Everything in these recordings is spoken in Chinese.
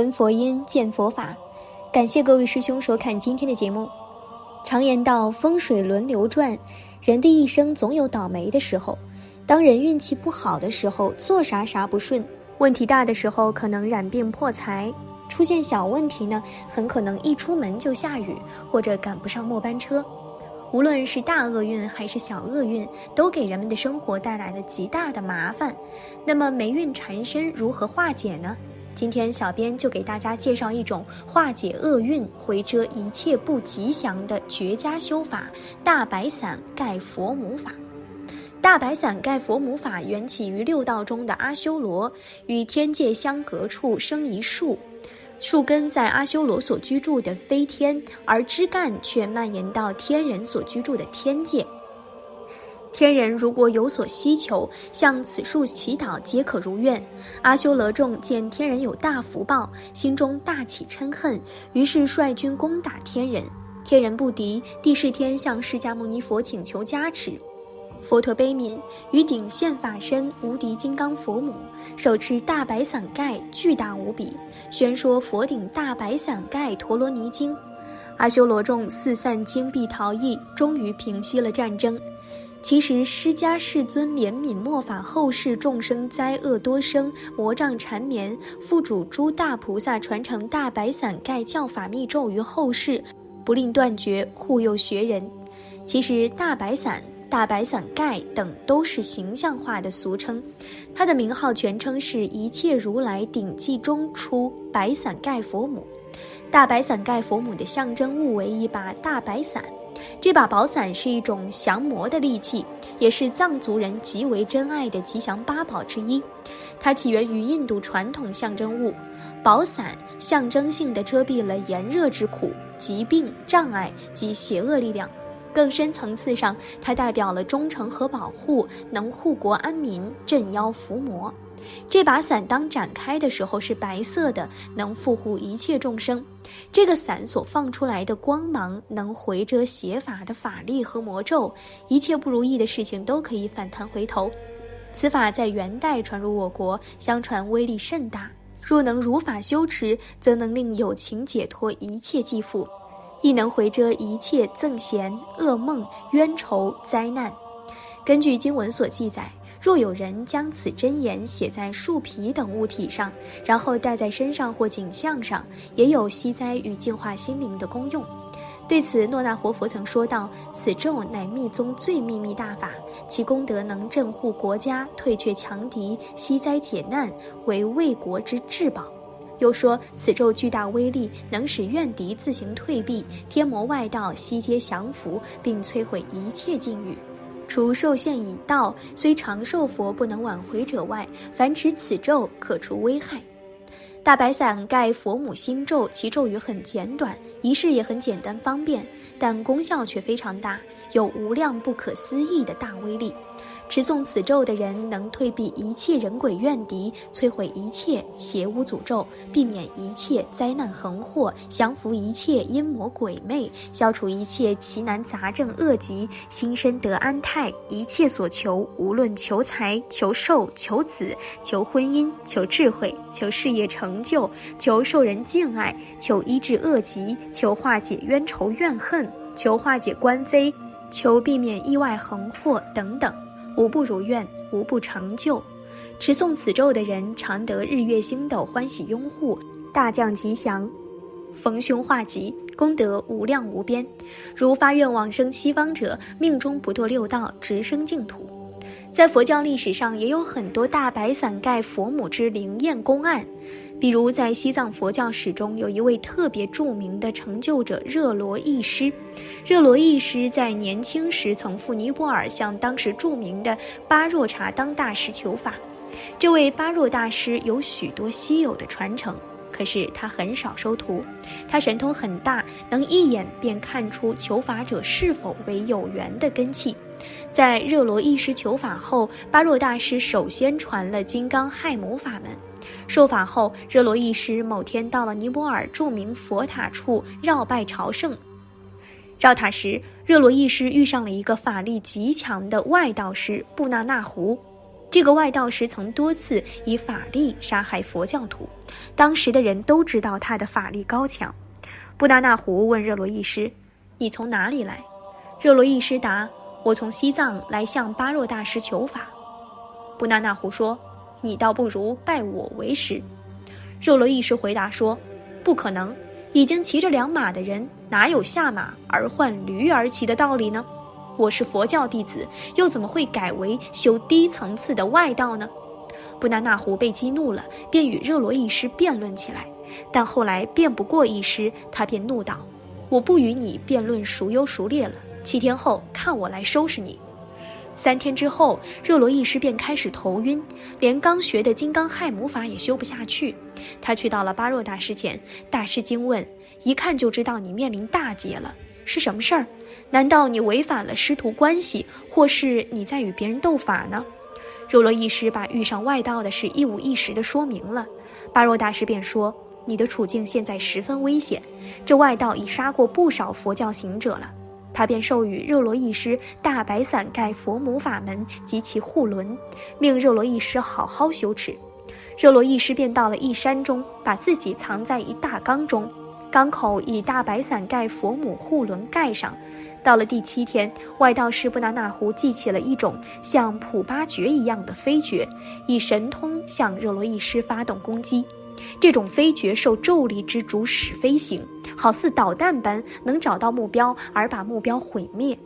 闻佛音，见佛法。感谢各位师兄收看今天的节目。常言道，风水轮流转，人的一生总有倒霉的时候。当人运气不好的时候，做啥啥不顺；问题大的时候，可能染病破财；出现小问题呢，很可能一出门就下雨，或者赶不上末班车。无论是大厄运还是小厄运，都给人们的生活带来了极大的麻烦。那么霉运缠身，如何化解呢？今天小编就给大家介绍一种化解厄运、回遮一切不吉祥的绝佳修法——大白伞盖佛母法。大白伞盖佛母法缘起于六道中的阿修罗，与天界相隔处生一树。树根在阿修罗所居住的飞天，而枝干却蔓延到天人所居住的天界。天人如果有所希求，向此树祈祷，皆可如愿。阿修罗众见天人有大福报，心中大起嗔恨，于是率军攻打天人。天人不敌，帝释天向释迦牟尼佛请求加持。佛陀悲悯，于顶现法身无敌金刚佛母，手持大白伞盖，巨大无比，宣说佛顶大白伞盖陀罗尼经。阿修罗众四散金币逃逸，终于平息了战争。其实释迦世尊怜悯末法后世众生灾厄多生，魔障缠绵，复主诸大菩萨传承大白伞盖教法密咒于后世，不令断绝，护佑学人。其实大白伞。大白伞盖等都是形象化的俗称，它的名号全称是一切如来顶髻中出白伞盖佛母。大白伞盖佛母的象征物为一把大白伞，这把宝伞是一种降魔的利器，也是藏族人极为珍爱的吉祥八宝之一。它起源于印度传统象征物，宝伞象征性的遮蔽了炎热之苦、疾病、障碍及邪恶力量。更深层次上，它代表了忠诚和保护，能护国安民、镇妖伏魔。这把伞当展开的时候是白色的，能护护一切众生。这个伞所放出来的光芒，能回遮邪法的法力和魔咒，一切不如意的事情都可以反弹回头。此法在元代传入我国，相传威力甚大。若能如法修持，则能令有情解脱一切继父。亦能回遮一切憎嫌、噩梦、冤仇、灾难。根据经文所记载，若有人将此真言写在树皮等物体上，然后戴在身上或颈项上，也有息灾与净化心灵的功用。对此，诺那活佛曾说道：“此咒乃密宗最秘密大法，其功德能镇护国家、退却强敌、息灾解难，为卫国之至宝。”又说，此咒巨大威力，能使怨敌自行退避，天魔外道悉皆降服，并摧毁一切禁欲。除寿限已到，虽长寿佛不能挽回者外，凡持此咒可除危害。大白伞盖佛母心咒，其咒语很简短，仪式也很简单方便，但功效却非常大，有无量不可思议的大威力。持诵此咒的人，能退避一切人鬼怨敌，摧毁一切邪巫诅咒，避免一切灾难横祸，降服一切阴魔鬼魅，消除一切奇难杂症恶疾，心身得安泰。一切所求，无论求财、求寿、求子、求婚姻、求智慧、求事业成就、求受人敬爱、求医治恶疾、求化解冤仇怨恨、求化解官非、求避免意外横祸等等。无不如愿，无不成就。持诵此咒的人，常得日月星斗欢喜拥护，大降吉祥，逢凶化吉，功德无量无边。如发愿往生西方者，命中不堕六道，直升净土。在佛教历史上，也有很多大白伞盖佛母之灵验公案。比如，在西藏佛教史中，有一位特别著名的成就者热罗易师。热罗易师在年轻时曾赴尼泊尔向当时著名的巴若查当大师求法。这位巴若大师有许多稀有的传承，可是他很少收徒。他神通很大，能一眼便看出求法者是否为有缘的根器。在热罗易师求法后，巴若大师首先传了金刚亥母法门。受法后，热罗易师某天到了尼泊尔著名佛塔处绕拜朝圣。绕塔时，热罗易师遇上了一个法力极强的外道师布纳纳胡。这个外道士曾多次以法力杀害佛教徒，当时的人都知道他的法力高强。布纳那胡问热罗易师：“你从哪里来？”热罗易师答：“我从西藏来向巴若大师求法。”布纳那胡说：“你倒不如拜我为师。”热罗易师回答说：“不可能，已经骑着两马的人哪有下马而换驴而骑的道理呢？”我是佛教弟子，又怎么会改为修低层次的外道呢？布达那胡被激怒了，便与热罗易师辩论起来。但后来辩不过易师，他便怒道：“我不与你辩论孰优孰劣了。七天后看我来收拾你。”三天之后，热罗易师便开始头晕，连刚学的金刚亥母法也修不下去。他去到了巴若大师前，大师惊问：“一看就知道你面临大劫了。”是什么事儿？难道你违反了师徒关系，或是你在与别人斗法呢？若罗易师把遇上外道的事一五一十地说明了。巴若大师便说：“你的处境现在十分危险，这外道已杀过不少佛教行者了。”他便授予热罗易师大白伞盖佛母法门及其护轮，命热罗易师好好修持。热罗易师便到了一山中，把自己藏在一大缸中。缸口以大白伞盖佛母护轮盖上。到了第七天，外道士布达那胡记起了一种像普巴诀一样的飞诀，以神通向热罗易师发动攻击。这种飞诀受咒力之主使飞行，好似导弹般能找到目标而把目标毁灭。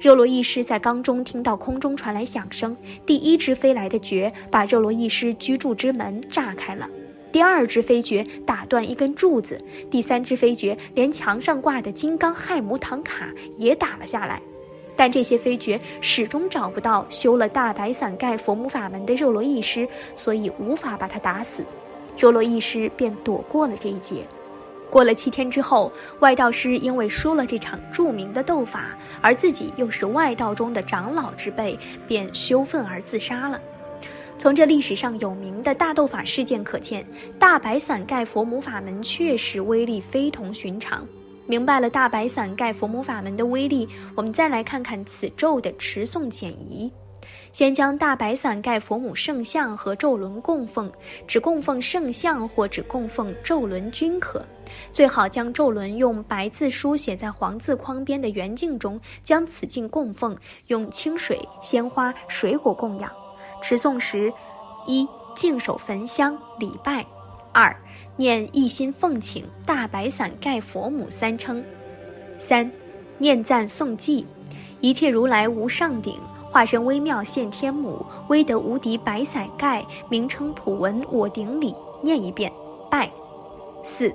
热罗易师在缸中听到空中传来响声，第一只飞来的爵把热罗易师居住之门炸开了。第二只飞爵打断一根柱子，第三只飞爵连墙上挂的金刚亥母唐卡也打了下来，但这些飞爵始终找不到修了大白伞盖佛母法门的热罗易师，所以无法把他打死。热罗易师便躲过了这一劫。过了七天之后，外道师因为输了这场著名的斗法，而自己又是外道中的长老之辈，便羞愤而自杀了。从这历史上有名的大斗法事件可见，大白伞盖佛母法门确实威力非同寻常。明白了大白伞盖佛母法门的威力，我们再来看看此咒的持诵简仪。先将大白伞盖佛母圣像和咒轮供奉，只供奉圣像或只供奉咒轮均可。最好将咒轮用白字书写在黄字框边的圆镜中，将此镜供奉，用清水、鲜花、水果供养。持诵时，一净手焚香礼拜；二念一心奉请大白伞盖佛母三称；三念赞诵记，一切如来无上顶，化身微妙现天母，威德无敌白伞盖，名称普文我顶礼，念一遍。拜；四。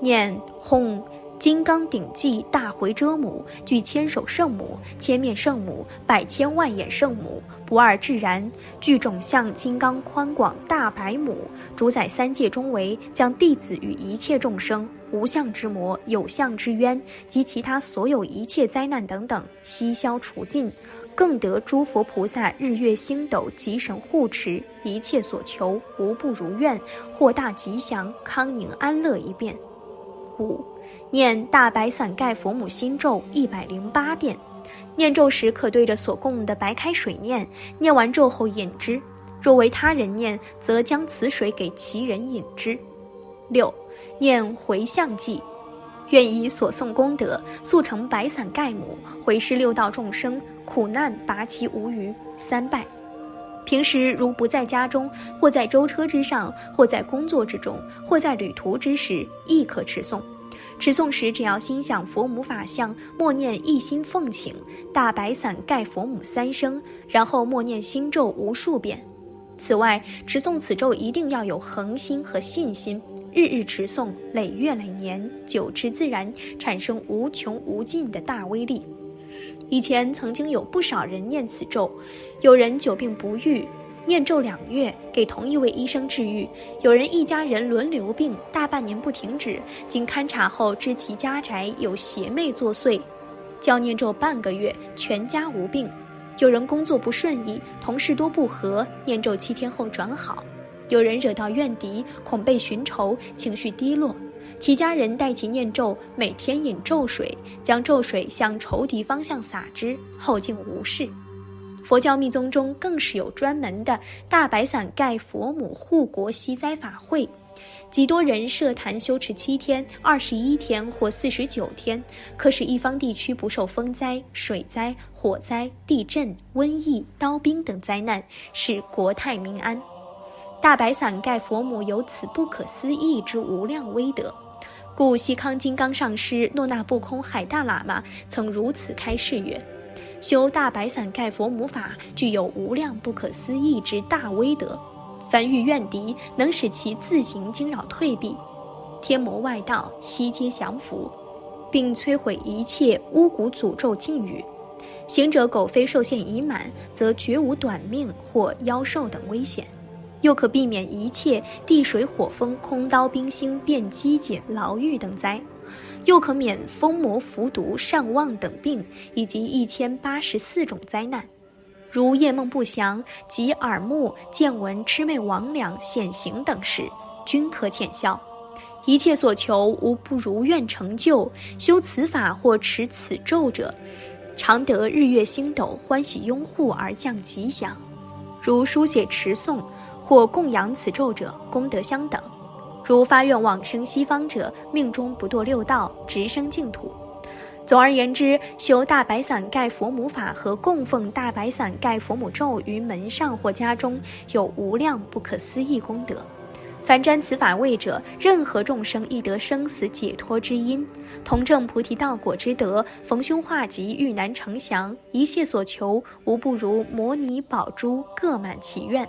念吽。金刚顶髻大回遮母，具千手圣母、千面圣母、百千万眼圣母，不二自然，具种相金刚宽广大白母，主宰三界中为，将弟子与一切众生无相之魔、有相之冤及其他所有一切灾难等等悉消除尽，更得诸佛菩萨日月星斗吉神护持，一切所求无不如愿，获大吉祥康宁安乐一遍。五。念大白伞盖佛母心咒一百零八遍，念咒时可对着所供的白开水念，念完咒后饮之；若为他人念，则将此水给其人饮之。六，念回向偈，愿以所诵功德速成白伞盖母，回施六道众生苦难拔其无余。三拜。平时如不在家中，或在舟车之上，或在工作之中，或在旅途之时，亦可持诵。持诵时，只要心想佛母法相，默念一心奉请大白伞盖佛母三声，然后默念心咒无数遍。此外，持诵此咒一定要有恒心和信心，日日持诵，累月累年，久持自然产生无穷无尽的大威力。以前曾经有不少人念此咒，有人久病不愈。念咒两月，给同一位医生治愈。有人一家人轮流病，大半年不停止。经勘察后，知其家宅有邪魅作祟，教念咒半个月，全家无病。有人工作不顺意，同事多不和，念咒七天后转好。有人惹到怨敌，恐被寻仇，情绪低落，其家人代其念咒，每天饮咒水，将咒水向仇敌方向洒之，后竟无事。佛教密宗中更是有专门的大白伞盖佛母护国息灾法会。极多人设坛修持七天、二十一天或四十九天，可使一方地区不受风灾、水灾、火灾、地震、瘟疫、刀兵等灾难，使国泰民安。大白伞盖佛母有此不可思议之无量威德，故西康金刚上师诺那不空海大喇嘛曾如此开示曰：“修大白伞盖佛母法，具有无量不可思议之大威德。”凡遇怨敌，能使其自行惊扰退避；天魔外道悉皆降服，并摧毁一切巫蛊诅咒禁语。行者苟非寿限已满，则绝无短命或夭寿等危险，又可避免一切地水火风、空刀冰星变机解牢狱等灾，又可免疯魔服毒、善忘等病，以及一千八十四种灾难。如夜梦不祥及耳目见闻魑魅魍魉显形等事，均可见效。一切所求无不如愿成就。修此法或持此咒者，常得日月星斗欢喜拥护而降吉祥。如书写持诵或供养此咒者，功德相等。如发愿往生西方者，命中不堕六道，直生净土。总而言之，修大白伞盖佛母法和供奉大白伞盖佛母咒于门上或家中，有无量不可思议功德。凡沾此法位者，任何众生亦得生死解脱之因，同证菩提道果之德，逢凶化吉，遇难成祥，一切所求无不如摩尼宝珠各满其愿。